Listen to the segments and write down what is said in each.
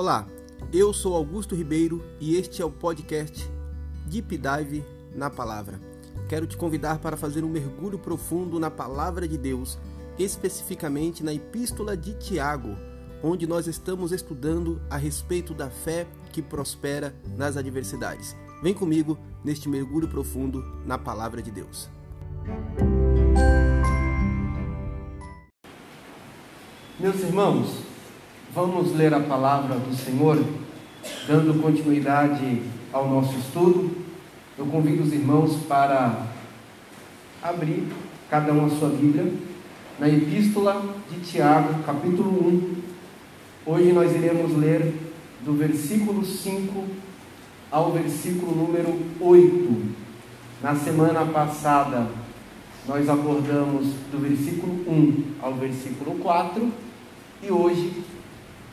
Olá, eu sou Augusto Ribeiro e este é o podcast Deep Dive na Palavra. Quero te convidar para fazer um mergulho profundo na Palavra de Deus, especificamente na Epístola de Tiago, onde nós estamos estudando a respeito da fé que prospera nas adversidades. Vem comigo neste mergulho profundo na Palavra de Deus. Meus irmãos, vamos ler a palavra do Senhor, dando continuidade ao nosso estudo. Eu convido os irmãos para abrir cada um a sua Bíblia na Epístola de Tiago, capítulo 1. Hoje nós iremos ler do versículo 5 ao versículo número 8. Na semana passada, nós abordamos do versículo 1 ao versículo 4 e hoje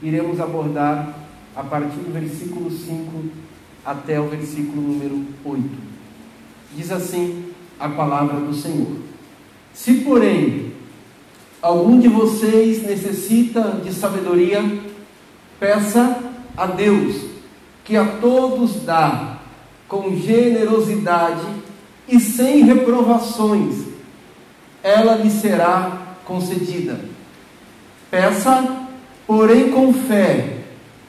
iremos abordar a partir do versículo 5 até o versículo número 8. Diz assim a palavra do Senhor: Se, porém, algum de vocês necessita de sabedoria, peça a Deus, que a todos dá com generosidade e sem reprovações, ela lhe será concedida. Peça, porém, com fé,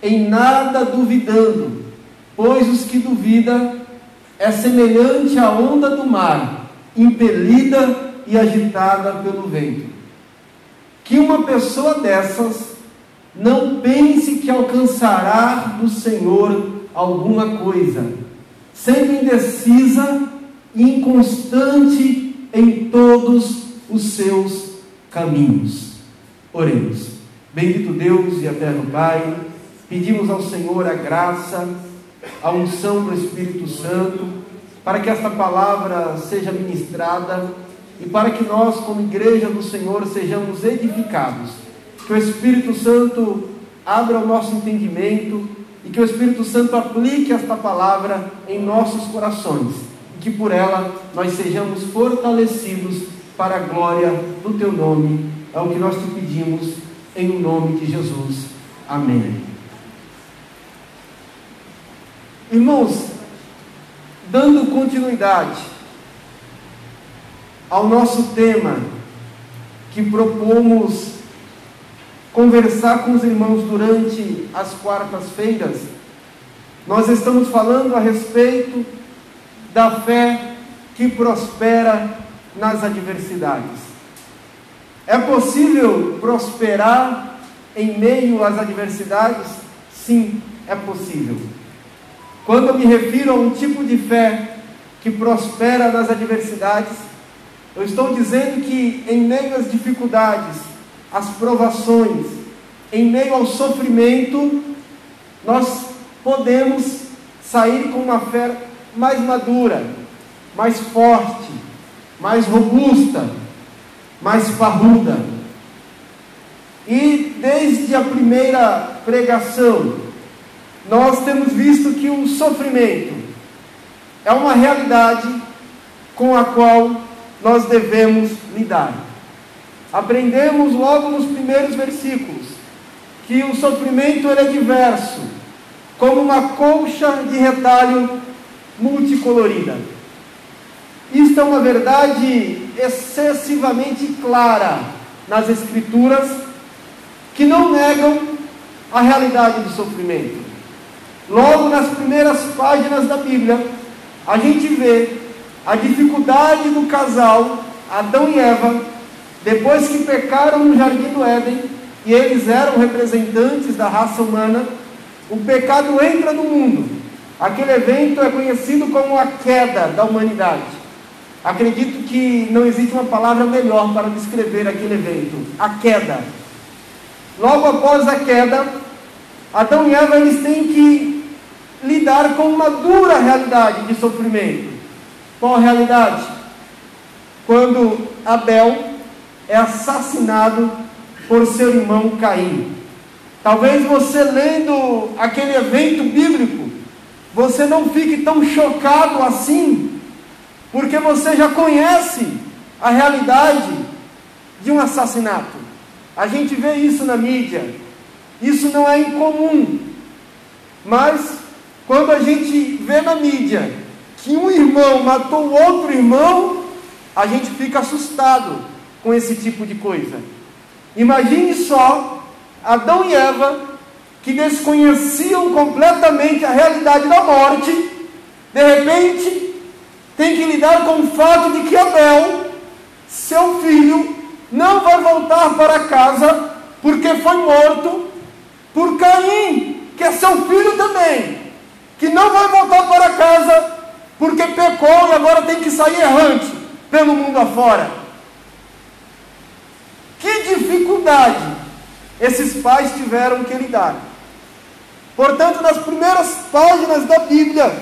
em nada duvidando, pois os que duvidam é semelhante à onda do mar, impelida e agitada pelo vento. Que uma pessoa dessas não pense que alcançará do Senhor alguma coisa, sendo indecisa e inconstante em todos os seus caminhos. Oremos. Bendito Deus e eterno Pai, pedimos ao Senhor a graça, a unção do Espírito Santo, para que esta palavra seja ministrada e para que nós, como igreja do Senhor, sejamos edificados. Que o Espírito Santo abra o nosso entendimento e que o Espírito Santo aplique esta palavra em nossos corações e que por ela nós sejamos fortalecidos para a glória do teu nome é o que nós te pedimos em nome de Jesus. Amém. Irmãos, dando continuidade ao nosso tema que propomos conversar com os irmãos durante as quartas-feiras, nós estamos falando a respeito da fé que prospera nas adversidades. É possível prosperar em meio às adversidades? Sim, é possível. Quando eu me refiro a um tipo de fé que prospera nas adversidades, eu estou dizendo que em meio às dificuldades, às provações, em meio ao sofrimento, nós podemos sair com uma fé mais madura, mais forte, mais robusta, mais parruda. E desde a primeira pregação, nós temos visto que o sofrimento é uma realidade com a qual nós devemos lidar. Aprendemos logo nos primeiros versículos que o sofrimento é diverso, como uma colcha de retalho multicolorida. Isto é uma verdade excessivamente clara nas Escrituras que não negam a realidade do sofrimento. Logo nas primeiras páginas da Bíblia, a gente vê a dificuldade do casal Adão e Eva, depois que pecaram no jardim do Éden, e eles eram representantes da raça humana, o pecado entra no mundo. Aquele evento é conhecido como a queda da humanidade. Acredito que não existe uma palavra melhor para descrever aquele evento: a queda. Logo após a queda, Adão e Eva eles têm que lidar com uma dura realidade de sofrimento. Qual a realidade? Quando Abel é assassinado por seu irmão Caim. Talvez você lendo aquele evento bíblico, você não fique tão chocado assim porque você já conhece a realidade de um assassinato. A gente vê isso na mídia. Isso não é incomum. Mas quando a gente vê na mídia que um irmão matou outro irmão, a gente fica assustado com esse tipo de coisa. Imagine só Adão e Eva, que desconheciam completamente a realidade da morte, de repente tem que lidar com o fato de que Abel, seu filho, não vai voltar para casa porque foi morto por Caim, que é seu filho também que não vai voltar para casa porque pecou e agora tem que sair errante pelo mundo afora. Que dificuldade esses pais tiveram que lidar. Portanto, nas primeiras páginas da Bíblia,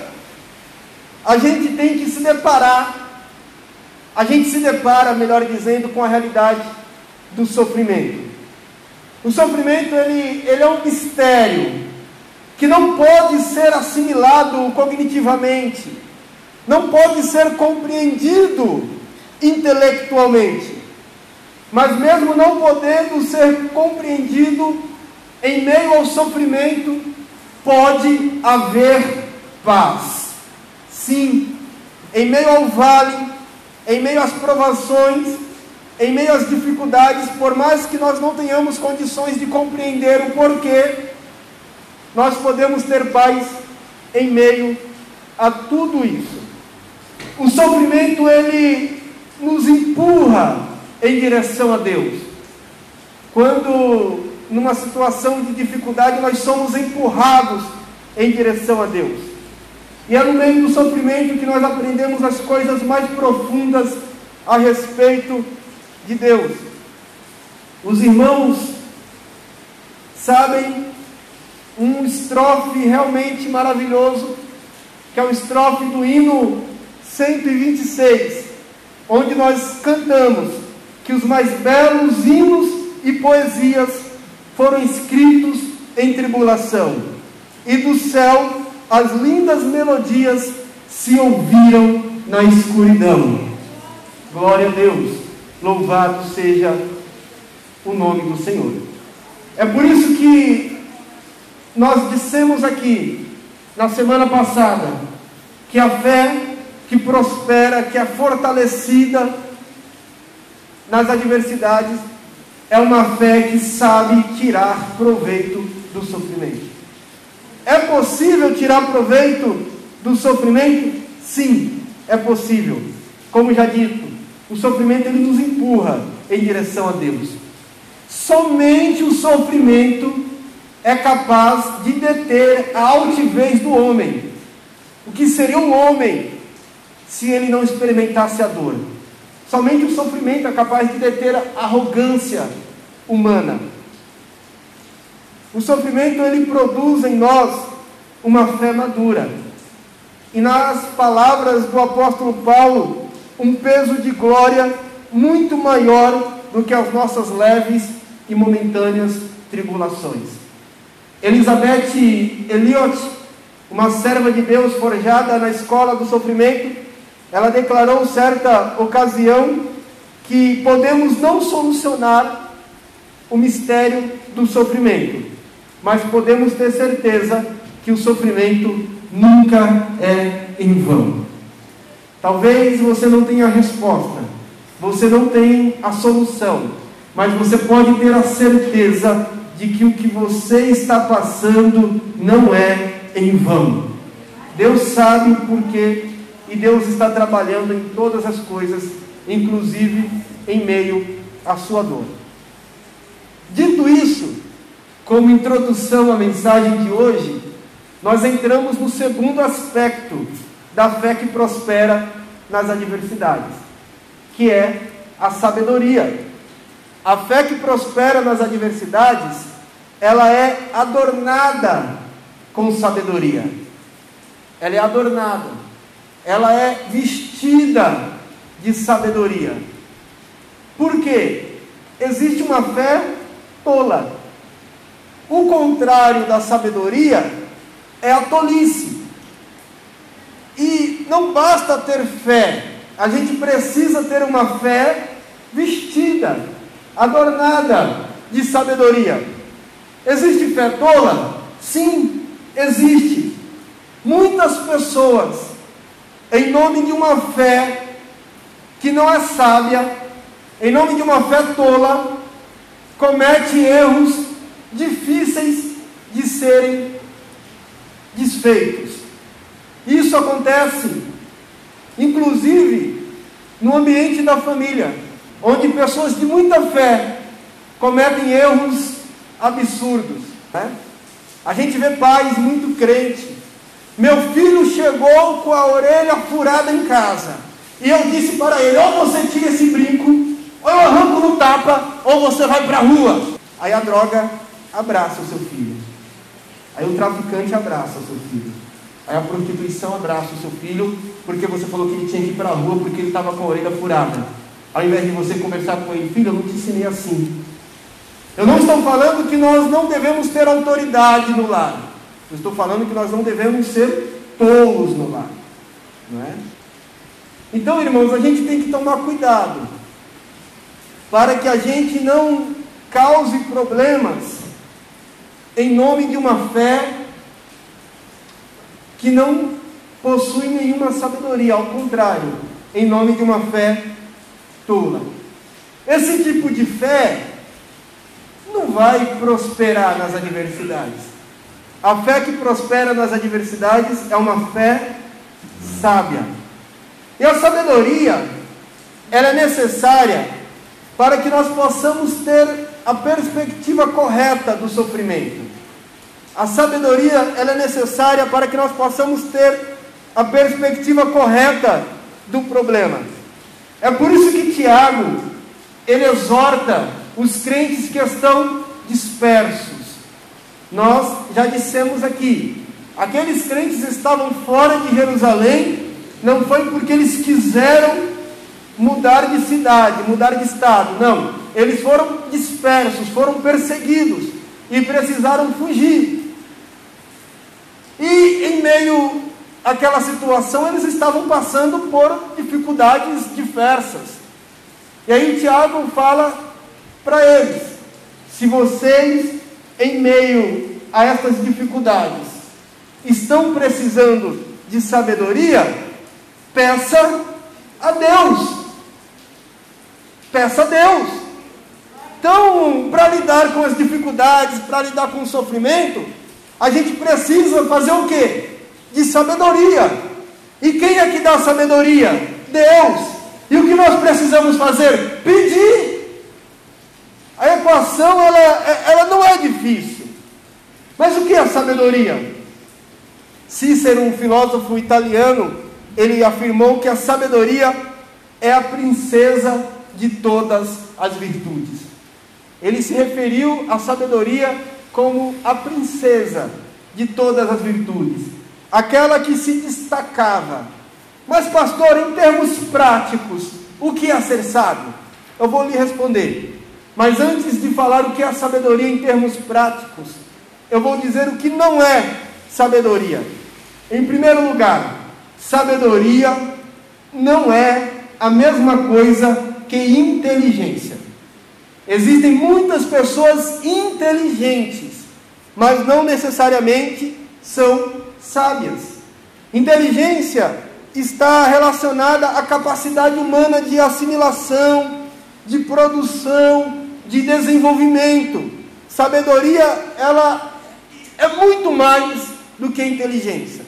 a gente tem que se deparar, a gente se depara, melhor dizendo, com a realidade do sofrimento. O sofrimento ele, ele é um mistério que não pode ser assimilado cognitivamente, não pode ser compreendido intelectualmente, mas mesmo não podendo ser compreendido em meio ao sofrimento, pode haver paz. Sim, em meio ao vale, em meio às provações, em meio às dificuldades, por mais que nós não tenhamos condições de compreender o porquê, nós podemos ter paz em meio a tudo isso. O sofrimento ele nos empurra em direção a Deus. Quando numa situação de dificuldade nós somos empurrados em direção a Deus. E é no meio do sofrimento que nós aprendemos as coisas mais profundas a respeito de Deus. Os irmãos sabem um estrofe realmente maravilhoso, que é o estrofe do hino 126, onde nós cantamos que os mais belos hinos e poesias foram escritos em tribulação, e do céu as lindas melodias se ouviram na escuridão. Glória a Deus, louvado seja o nome do Senhor. É por isso que nós dissemos aqui, na semana passada, que a fé que prospera, que é fortalecida nas adversidades, é uma fé que sabe tirar proveito do sofrimento. É possível tirar proveito do sofrimento? Sim, é possível. Como já dito, o sofrimento ele nos empurra em direção a Deus. Somente o sofrimento é capaz de deter a altivez do homem. O que seria um homem se ele não experimentasse a dor? Somente o sofrimento é capaz de deter a arrogância humana. O sofrimento ele produz em nós uma fé madura. E nas palavras do apóstolo Paulo, um peso de glória muito maior do que as nossas leves e momentâneas tribulações. Elizabeth Elliot, uma serva de Deus forjada na escola do sofrimento, ela declarou certa ocasião que podemos não solucionar o mistério do sofrimento, mas podemos ter certeza que o sofrimento nunca é em vão. Talvez você não tenha a resposta, você não tem a solução, mas você pode ter a certeza de que o que você está passando não é em vão. Deus sabe o porquê e Deus está trabalhando em todas as coisas, inclusive em meio à sua dor. Dito isso, como introdução à mensagem de hoje, nós entramos no segundo aspecto da fé que prospera nas adversidades, que é a sabedoria. A fé que prospera nas adversidades, ela é adornada com sabedoria. Ela é adornada. Ela é vestida de sabedoria. Por quê? Existe uma fé tola. O contrário da sabedoria é a tolice. E não basta ter fé, a gente precisa ter uma fé vestida adornada de sabedoria. Existe fé tola? Sim, existe. Muitas pessoas, em nome de uma fé que não é sábia, em nome de uma fé tola, comete erros difíceis de serem desfeitos. Isso acontece, inclusive, no ambiente da família, onde pessoas de muita fé cometem erros absurdos. Né? A gente vê pais muito crentes. Meu filho chegou com a orelha furada em casa. E eu disse para ele: ou você tira esse brinco, ou eu arranco no tapa, ou você vai para a rua. Aí a droga abraça o seu filho. Aí o traficante abraça o seu filho. Aí a prostituição abraça o seu filho, porque você falou que ele tinha que ir para a rua porque ele estava com a orelha furada. Ao invés de você conversar com ele, filho, eu não te ensinei assim. Eu não estou falando que nós não devemos ter autoridade no lar. Eu estou falando que nós não devemos ser tolos no lar. Não é? Então, irmãos, a gente tem que tomar cuidado para que a gente não cause problemas em nome de uma fé que não possui nenhuma sabedoria, ao contrário, em nome de uma fé tola. Esse tipo de fé não vai prosperar nas adversidades. A fé que prospera nas adversidades é uma fé sábia. E a sabedoria, ela é necessária para que nós possamos ter a perspectiva correta do sofrimento. A sabedoria, ela é necessária para que nós possamos ter a perspectiva correta do problema. É por isso que Tiago, ele exorta os crentes que estão dispersos. Nós já dissemos aqui, aqueles crentes estavam fora de Jerusalém não foi porque eles quiseram mudar de cidade, mudar de estado, não. Eles foram dispersos, foram perseguidos e precisaram fugir. E em meio àquela situação, eles estavam passando por dificuldades diversas. E aí Tiago fala para eles: se vocês, em meio a essas dificuldades, estão precisando de sabedoria, Peça a Deus. Peça a Deus. Então, para lidar com as dificuldades, para lidar com o sofrimento, a gente precisa fazer o quê? De sabedoria. E quem é que dá sabedoria? Deus. E o que nós precisamos fazer? Pedir. A equação ela, ela não é difícil. Mas o que é sabedoria? Cícero, um filósofo italiano, ele afirmou que a sabedoria é a princesa de todas as virtudes. Ele se referiu à sabedoria como a princesa de todas as virtudes, aquela que se destacava. Mas, pastor, em termos práticos, o que é ser sábio? Eu vou lhe responder. Mas antes de falar o que é sabedoria em termos práticos, eu vou dizer o que não é sabedoria. Em primeiro lugar, Sabedoria não é a mesma coisa que inteligência. Existem muitas pessoas inteligentes, mas não necessariamente são sábias. Inteligência está relacionada à capacidade humana de assimilação, de produção, de desenvolvimento. Sabedoria, ela é muito mais do que inteligência.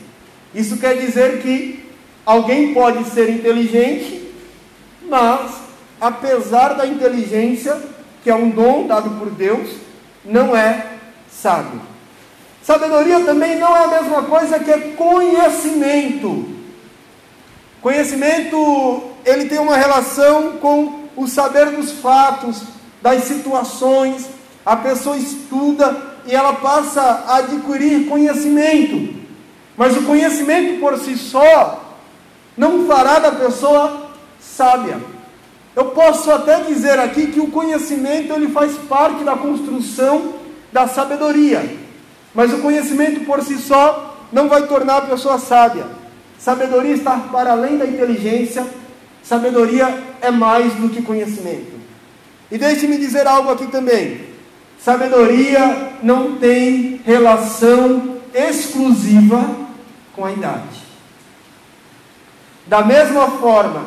Isso quer dizer que alguém pode ser inteligente, mas apesar da inteligência, que é um dom dado por Deus, não é sábio. Sabedoria também não é a mesma coisa que conhecimento. Conhecimento, ele tem uma relação com o saber dos fatos, das situações. A pessoa estuda e ela passa a adquirir conhecimento. Mas o conhecimento por si só não fará da pessoa sábia. Eu posso até dizer aqui que o conhecimento ele faz parte da construção da sabedoria. Mas o conhecimento por si só não vai tornar a pessoa sábia. Sabedoria está para além da inteligência. Sabedoria é mais do que conhecimento. E deixe-me dizer algo aqui também. Sabedoria não tem relação exclusiva com a idade. Da mesma forma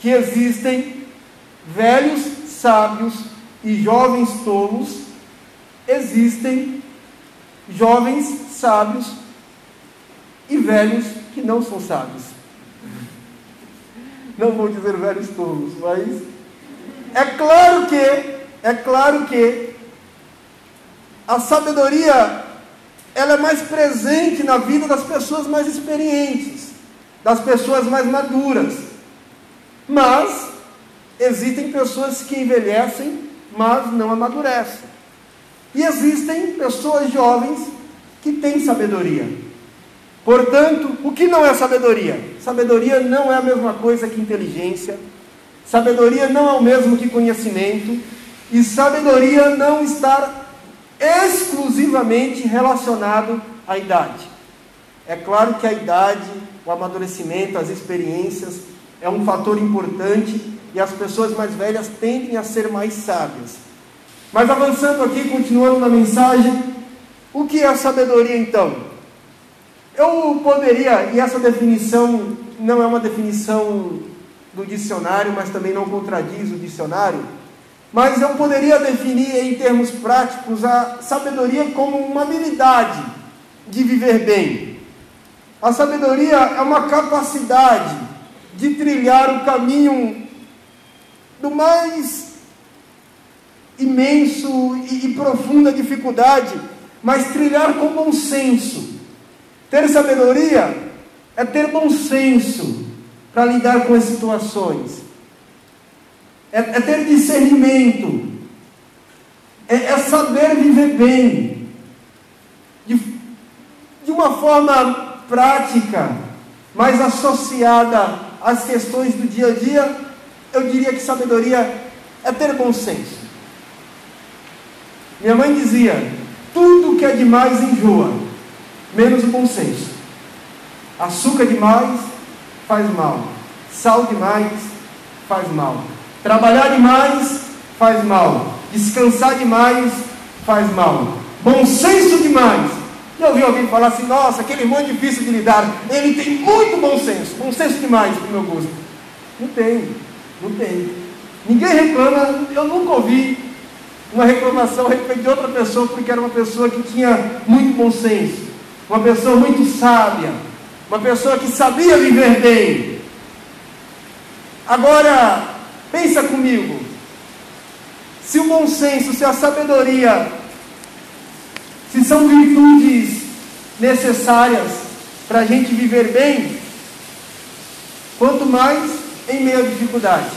que existem velhos sábios e jovens tolos, existem jovens sábios e velhos que não são sábios. Não vou dizer velhos tolos, mas é claro que, é claro que a sabedoria ela é mais presente na vida das pessoas mais experientes, das pessoas mais maduras. Mas existem pessoas que envelhecem, mas não amadurecem. E existem pessoas jovens que têm sabedoria. Portanto, o que não é sabedoria? Sabedoria não é a mesma coisa que inteligência. Sabedoria não é o mesmo que conhecimento. E sabedoria não está exclusivamente relacionado à idade. É claro que a idade, o amadurecimento, as experiências é um fator importante e as pessoas mais velhas tendem a ser mais sábias. Mas avançando aqui, continuando na mensagem, o que é a sabedoria então? Eu poderia, e essa definição não é uma definição do dicionário, mas também não contradiz o dicionário, mas eu poderia definir em termos práticos a sabedoria como uma habilidade de viver bem. A sabedoria é uma capacidade de trilhar o caminho do mais imenso e, e profunda dificuldade, mas trilhar com bom senso. Ter sabedoria é ter bom senso para lidar com as situações é, é ter discernimento, é, é, saber viver bem, de, de uma forma prática, mas associada às questões do dia a dia, eu diria que sabedoria é ter bom senso. Minha mãe dizia: tudo que é demais enjoa, menos o bom senso. Açúcar demais faz mal, sal demais faz mal. Trabalhar demais faz mal. Descansar demais faz mal. Bom senso demais. Já ouvi alguém falar assim: nossa, aquele irmão é difícil de lidar. Ele tem muito bom senso. Bom senso demais para o meu gosto. Não tem, não tem. Ninguém reclama, eu nunca ouvi uma reclamação a respeito de outra pessoa, porque era uma pessoa que tinha muito bom senso, uma pessoa muito sábia, uma pessoa que sabia viver bem. Agora, Pensa comigo. Se o bom senso, se a sabedoria, se são virtudes necessárias para a gente viver bem, quanto mais em meio à dificuldade,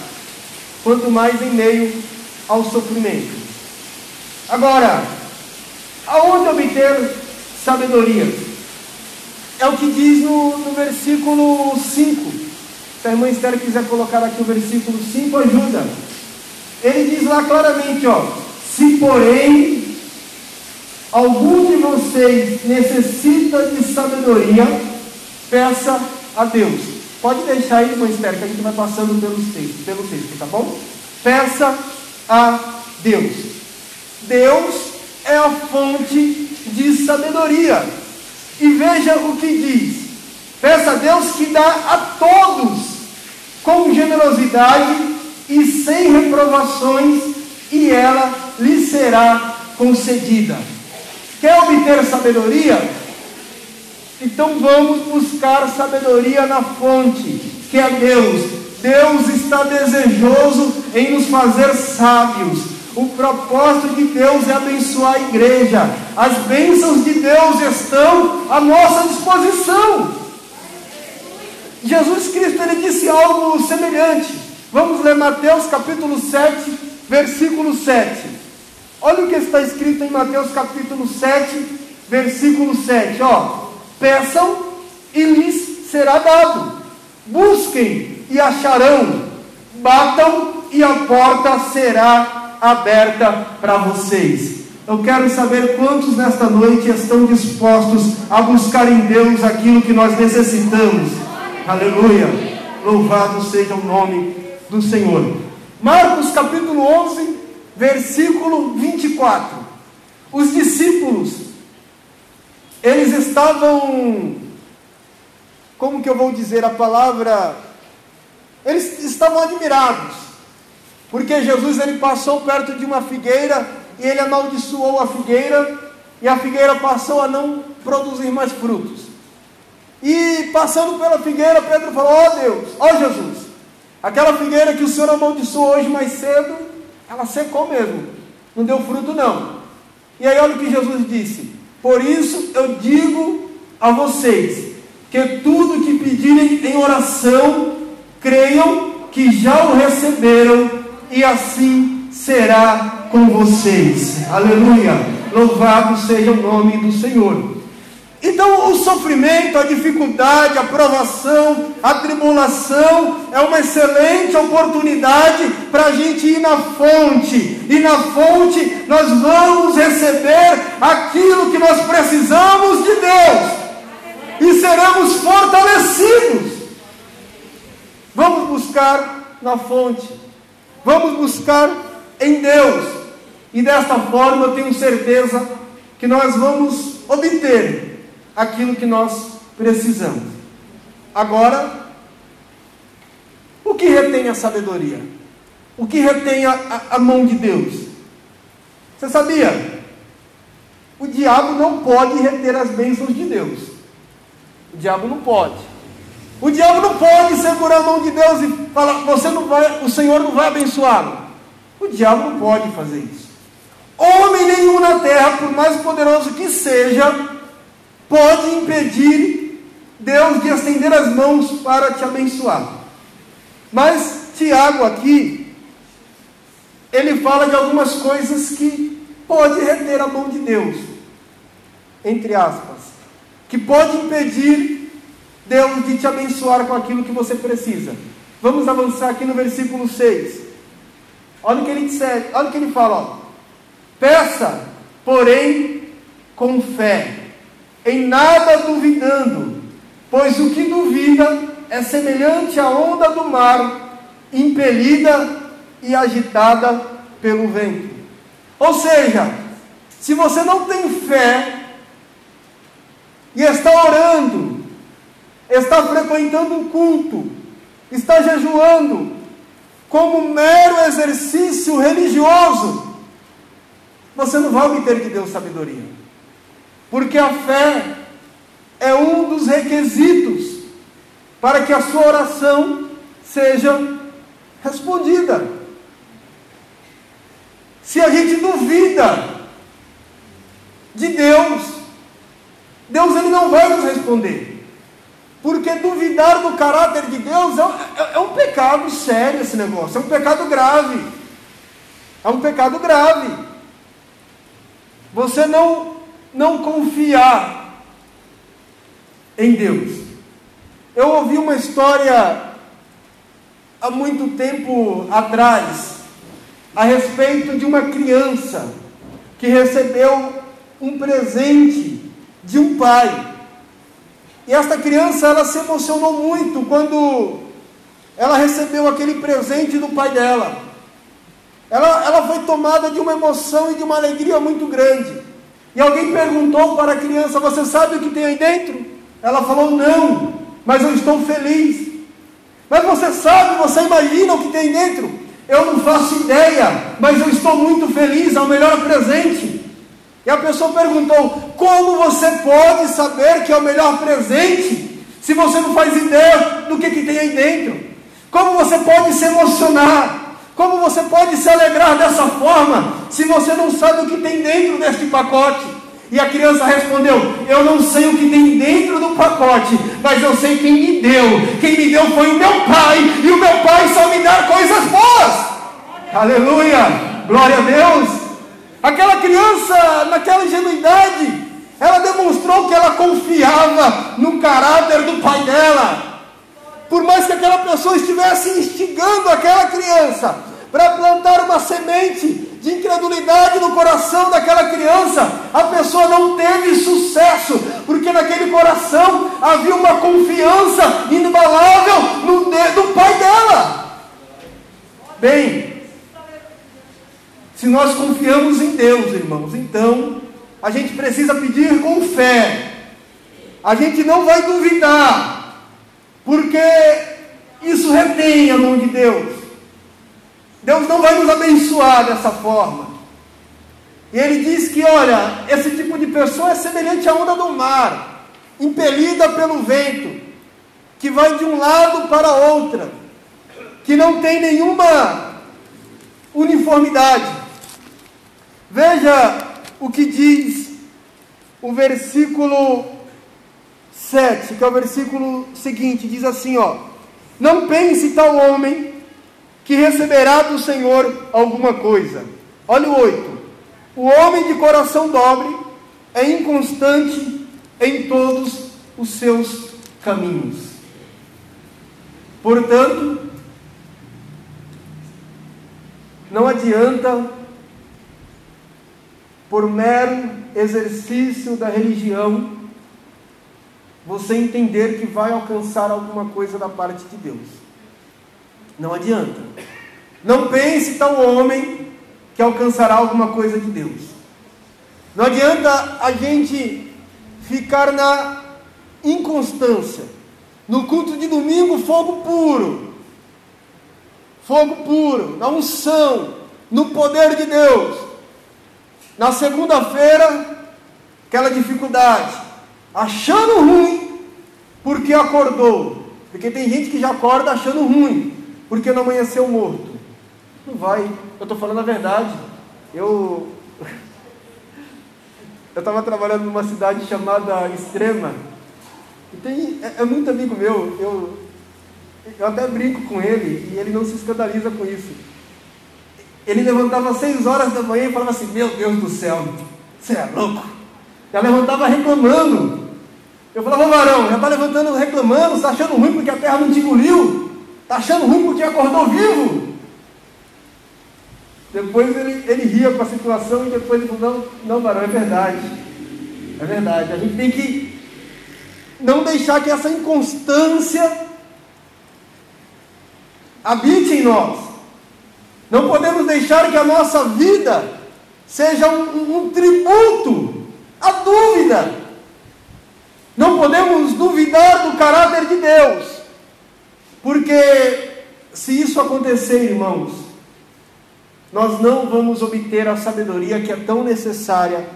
quanto mais em meio ao sofrimento. Agora, aonde obter sabedoria? É o que diz no, no versículo 5 se a irmã Esther quiser colocar aqui o versículo 5, ajuda. Ele diz lá claramente, ó, se porém algum de vocês necessita de sabedoria, peça a Deus. Pode deixar aí, irmã Esther, que a gente vai passando pelos textos, pelo texto, tá bom? Peça a Deus. Deus é a fonte de sabedoria. E veja o que diz. Peça a Deus que dá a todos com generosidade e sem reprovações, e ela lhe será concedida. Quer obter sabedoria? Então vamos buscar sabedoria na fonte, que é Deus. Deus está desejoso em nos fazer sábios. O propósito de Deus é abençoar a igreja. As bênçãos de Deus estão à nossa disposição. Jesus Cristo ele disse algo semelhante. Vamos ler Mateus capítulo 7, versículo 7. Olha o que está escrito em Mateus capítulo 7, versículo 7. Ó, peçam e lhes será dado. Busquem e acharão. Batam e a porta será aberta para vocês. Eu quero saber quantos nesta noite estão dispostos a buscar em Deus aquilo que nós necessitamos Aleluia. Louvado seja o nome do Senhor. Marcos capítulo 11, versículo 24. Os discípulos eles estavam, como que eu vou dizer a palavra? Eles estavam admirados, porque Jesus ele passou perto de uma figueira e ele amaldiçoou a figueira e a figueira passou a não produzir mais frutos. E passando pela figueira, Pedro falou: Ó oh Deus, ó oh Jesus, aquela figueira que o Senhor amaldiçoou hoje mais cedo, ela secou mesmo, não deu fruto não. E aí olha o que Jesus disse: Por isso eu digo a vocês que tudo que pedirem em oração, creiam que já o receberam e assim será com vocês. Aleluia. Louvado seja o nome do Senhor. Então, o sofrimento, a dificuldade, a provação, a tribulação é uma excelente oportunidade para a gente ir na fonte, e na fonte nós vamos receber aquilo que nós precisamos de Deus, e seremos fortalecidos. Vamos buscar na fonte, vamos buscar em Deus, e desta forma eu tenho certeza que nós vamos obter aquilo que nós precisamos. Agora, o que retém a sabedoria? O que retém a, a, a mão de Deus? Você sabia? O diabo não pode reter as bênçãos de Deus. O diabo não pode. O diabo não pode segurar a mão de Deus e falar, você não vai, o Senhor não vai abençoá-lo. O diabo não pode fazer isso. Homem nenhum na terra, por mais poderoso que seja, pode impedir Deus de estender as mãos para te abençoar. Mas Tiago aqui, ele fala de algumas coisas que pode reter a mão de Deus, entre aspas, que pode impedir Deus de te abençoar com aquilo que você precisa. Vamos avançar aqui no versículo 6. Olha o que ele disser, olha o que ele fala, ó. Peça, porém, com fé em nada duvidando, pois o que duvida é semelhante à onda do mar, impelida e agitada pelo vento. Ou seja, se você não tem fé e está orando, está frequentando um culto, está jejuando, como mero exercício religioso, você não vai obter de Deus sabedoria. Porque a fé é um dos requisitos para que a sua oração seja respondida. Se a gente duvida de Deus, Deus ele não vai nos responder. Porque duvidar do caráter de Deus é, é, é um pecado sério esse negócio, é um pecado grave. É um pecado grave. Você não não confiar em Deus. Eu ouvi uma história há muito tempo atrás a respeito de uma criança que recebeu um presente de um pai. E esta criança ela se emocionou muito quando ela recebeu aquele presente do pai dela. Ela, ela foi tomada de uma emoção e de uma alegria muito grande. E alguém perguntou para a criança: Você sabe o que tem aí dentro? Ela falou: Não, mas eu estou feliz. Mas você sabe, você imagina o que tem dentro? Eu não faço ideia, mas eu estou muito feliz, é o melhor presente. E a pessoa perguntou: Como você pode saber que é o melhor presente se você não faz ideia do que, que tem aí dentro? Como você pode se emocionar? Como você pode se alegrar dessa forma se você não sabe o que tem dentro deste pacote? E a criança respondeu: Eu não sei o que tem dentro do pacote, mas eu sei quem me deu. Quem me deu foi o meu pai, e o meu pai só me dá coisas boas. Aleluia! Glória a Deus! Aquela criança, naquela ingenuidade, ela demonstrou que ela confiava no caráter do pai dela. Por mais que aquela pessoa estivesse instigando aquela criança para plantar uma semente de incredulidade no coração daquela criança, a pessoa não teve sucesso, porque naquele coração havia uma confiança inabalável no do pai dela. Bem, se nós confiamos em Deus, irmãos, então a gente precisa pedir com fé a gente não vai duvidar, porque isso retém a mão de Deus. Deus não vai nos abençoar dessa forma. E ele diz que, olha, esse tipo de pessoa é semelhante à onda do mar, impelida pelo vento, que vai de um lado para outra, que não tem nenhuma uniformidade. Veja o que diz o versículo 7, que é o versículo seguinte, diz assim, ó: Não pense tal homem que receberá do Senhor alguma coisa. Olha o 8. O homem de coração dobre é inconstante em todos os seus caminhos. Portanto, não adianta, por mero exercício da religião, você entender que vai alcançar alguma coisa da parte de Deus. Não adianta. Não pense tal homem que alcançará alguma coisa de Deus. Não adianta a gente ficar na inconstância. No culto de domingo, fogo puro. Fogo puro, na unção, no poder de Deus. Na segunda-feira, aquela dificuldade, achando ruim, porque acordou. Porque tem gente que já acorda achando ruim, porque não amanheceu morto. Não vai, eu estou falando a verdade. Eu eu estava trabalhando numa cidade chamada Extrema, e tem, é, é, muito amigo meu, eu, eu até brinco com ele e ele não se escandaliza com isso. Ele levantava às seis horas da manhã e falava assim: Meu Deus do céu, você é louco. Já levantava reclamando. Eu falava, ô varão, já está levantando reclamando, está achando ruim porque a terra não te engoliu? Está achando ruim porque acordou vivo? Depois ele, ele ria com a situação e depois ele falou, não, não varão, é verdade. É verdade. A gente tem que não deixar que essa inconstância habite em nós. Não podemos deixar que a nossa vida seja um, um, um tributo à dúvida. Não podemos duvidar do caráter de Deus, porque se isso acontecer, irmãos, nós não vamos obter a sabedoria que é tão necessária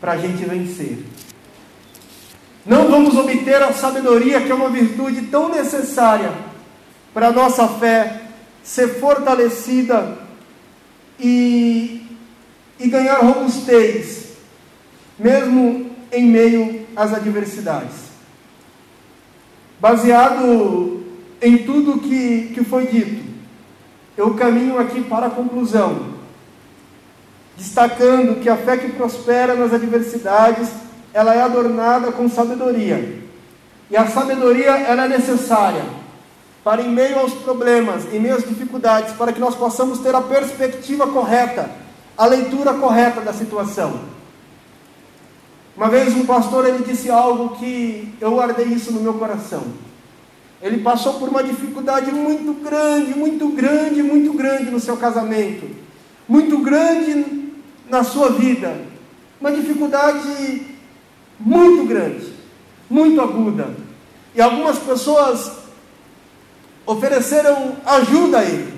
para a gente vencer. Não vamos obter a sabedoria, que é uma virtude tão necessária para a nossa fé ser fortalecida e, e ganhar robustez, mesmo em meio às adversidades. Baseado em tudo que, que foi dito, eu caminho aqui para a conclusão, destacando que a fé que prospera nas adversidades ela é adornada com sabedoria. E a sabedoria ela é necessária para em meio aos problemas, em meio às dificuldades, para que nós possamos ter a perspectiva correta, a leitura correta da situação. Uma vez um pastor ele disse algo que eu guardei isso no meu coração. Ele passou por uma dificuldade muito grande, muito grande, muito grande no seu casamento, muito grande na sua vida, uma dificuldade muito grande, muito aguda. E algumas pessoas ofereceram ajuda a ele.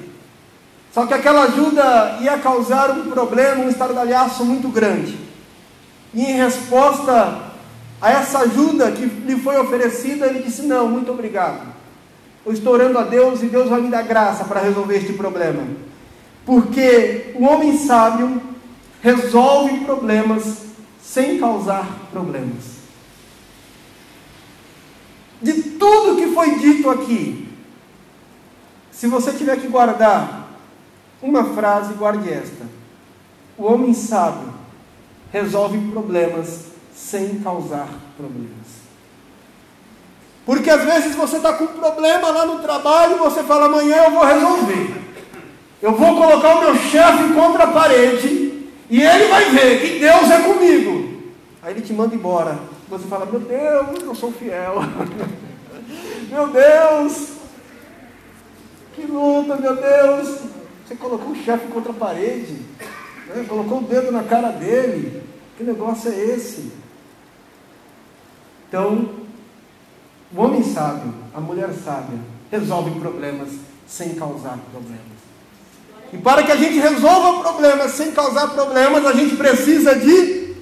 Só que aquela ajuda ia causar um problema, um estardalhaço muito grande. E em resposta a essa ajuda que lhe foi oferecida, ele disse: Não, muito obrigado. Eu estou orando a Deus e Deus vai me dar graça para resolver este problema. Porque o homem sábio resolve problemas sem causar problemas. De tudo que foi dito aqui, se você tiver que guardar uma frase, guarde esta: O homem sábio resolve problemas sem causar problemas. Porque às vezes você está com um problema lá no trabalho, você fala, amanhã eu vou resolver. Eu vou colocar o meu chefe contra a parede e ele vai ver que Deus é comigo. Aí ele te manda embora. Você fala, meu Deus, eu sou fiel. meu Deus, que luta, meu Deus. Você colocou o chefe contra a parede. Né? Colocou o dedo na cara dele. Que negócio é esse? Então, o homem sábio, a mulher sábia, resolve problemas sem causar problemas. E para que a gente resolva problemas sem causar problemas, a gente precisa de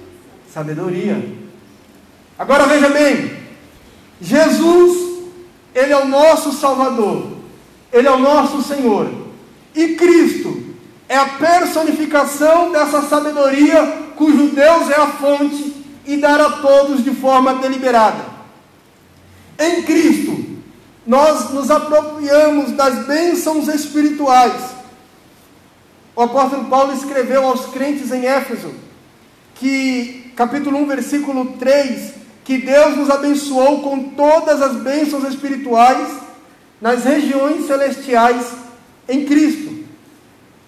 sabedoria. Agora veja bem, Jesus, ele é o nosso Salvador, ele é o nosso Senhor, e Cristo é a personificação dessa sabedoria cujo Deus é a fonte e dar a todos de forma deliberada. Em Cristo, nós nos apropriamos das bênçãos espirituais. O apóstolo Paulo escreveu aos crentes em Éfeso, que, capítulo 1, versículo 3, que Deus nos abençoou com todas as bênçãos espirituais nas regiões celestiais em Cristo.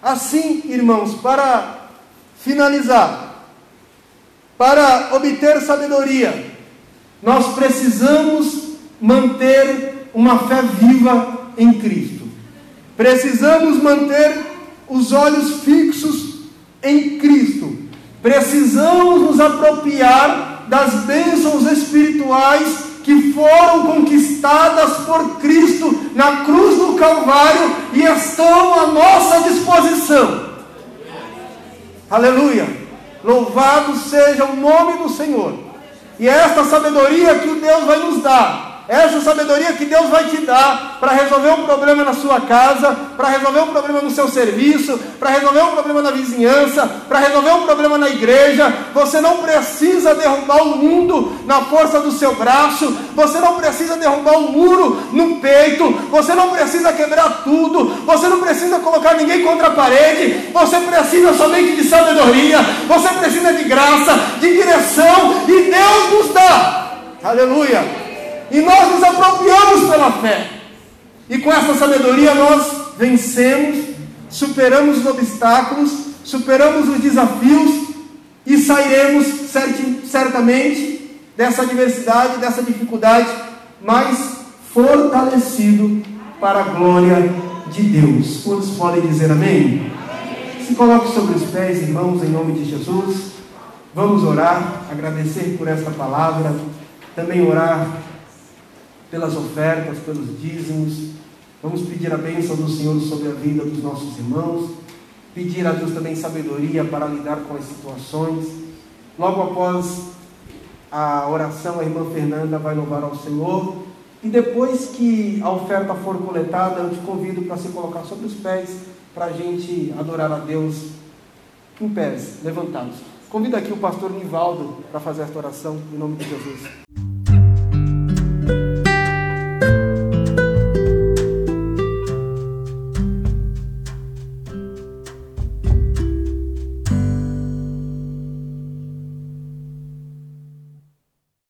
Assim, irmãos, para finalizar, para obter sabedoria, nós precisamos manter uma fé viva em Cristo. Precisamos manter os olhos fixos em Cristo. Precisamos nos apropriar das bênçãos espirituais que foram conquistadas por Cristo na cruz do Calvário e estão à nossa disposição. Aleluia! Louvado seja o nome do Senhor. E é esta sabedoria que o Deus vai nos dar essa sabedoria que Deus vai te dar para resolver um problema na sua casa, para resolver um problema no seu serviço, para resolver um problema na vizinhança, para resolver um problema na igreja. Você não precisa derrubar o mundo na força do seu braço, você não precisa derrubar um muro no peito, você não precisa quebrar tudo, você não precisa colocar ninguém contra a parede, você precisa somente de sabedoria, você precisa de graça, de direção, e Deus nos dá. Aleluia! E nós nos apropriamos pela fé. E com essa sabedoria nós vencemos, superamos os obstáculos, superamos os desafios e sairemos certamente dessa adversidade, dessa dificuldade, mais fortalecido para a glória de Deus. Quantos podem dizer amém? Se coloque sobre os pés, irmãos, em nome de Jesus. Vamos orar, agradecer por esta palavra, também orar pelas ofertas, pelos dízimos. Vamos pedir a bênção do Senhor sobre a vida dos nossos irmãos. Pedir a Deus também sabedoria para lidar com as situações. Logo após a oração, a irmã Fernanda vai louvar ao Senhor. E depois que a oferta for coletada, eu te convido para se colocar sobre os pés para a gente adorar a Deus em pés, levantados. Convido aqui o pastor Nivaldo para fazer esta oração em nome de Jesus.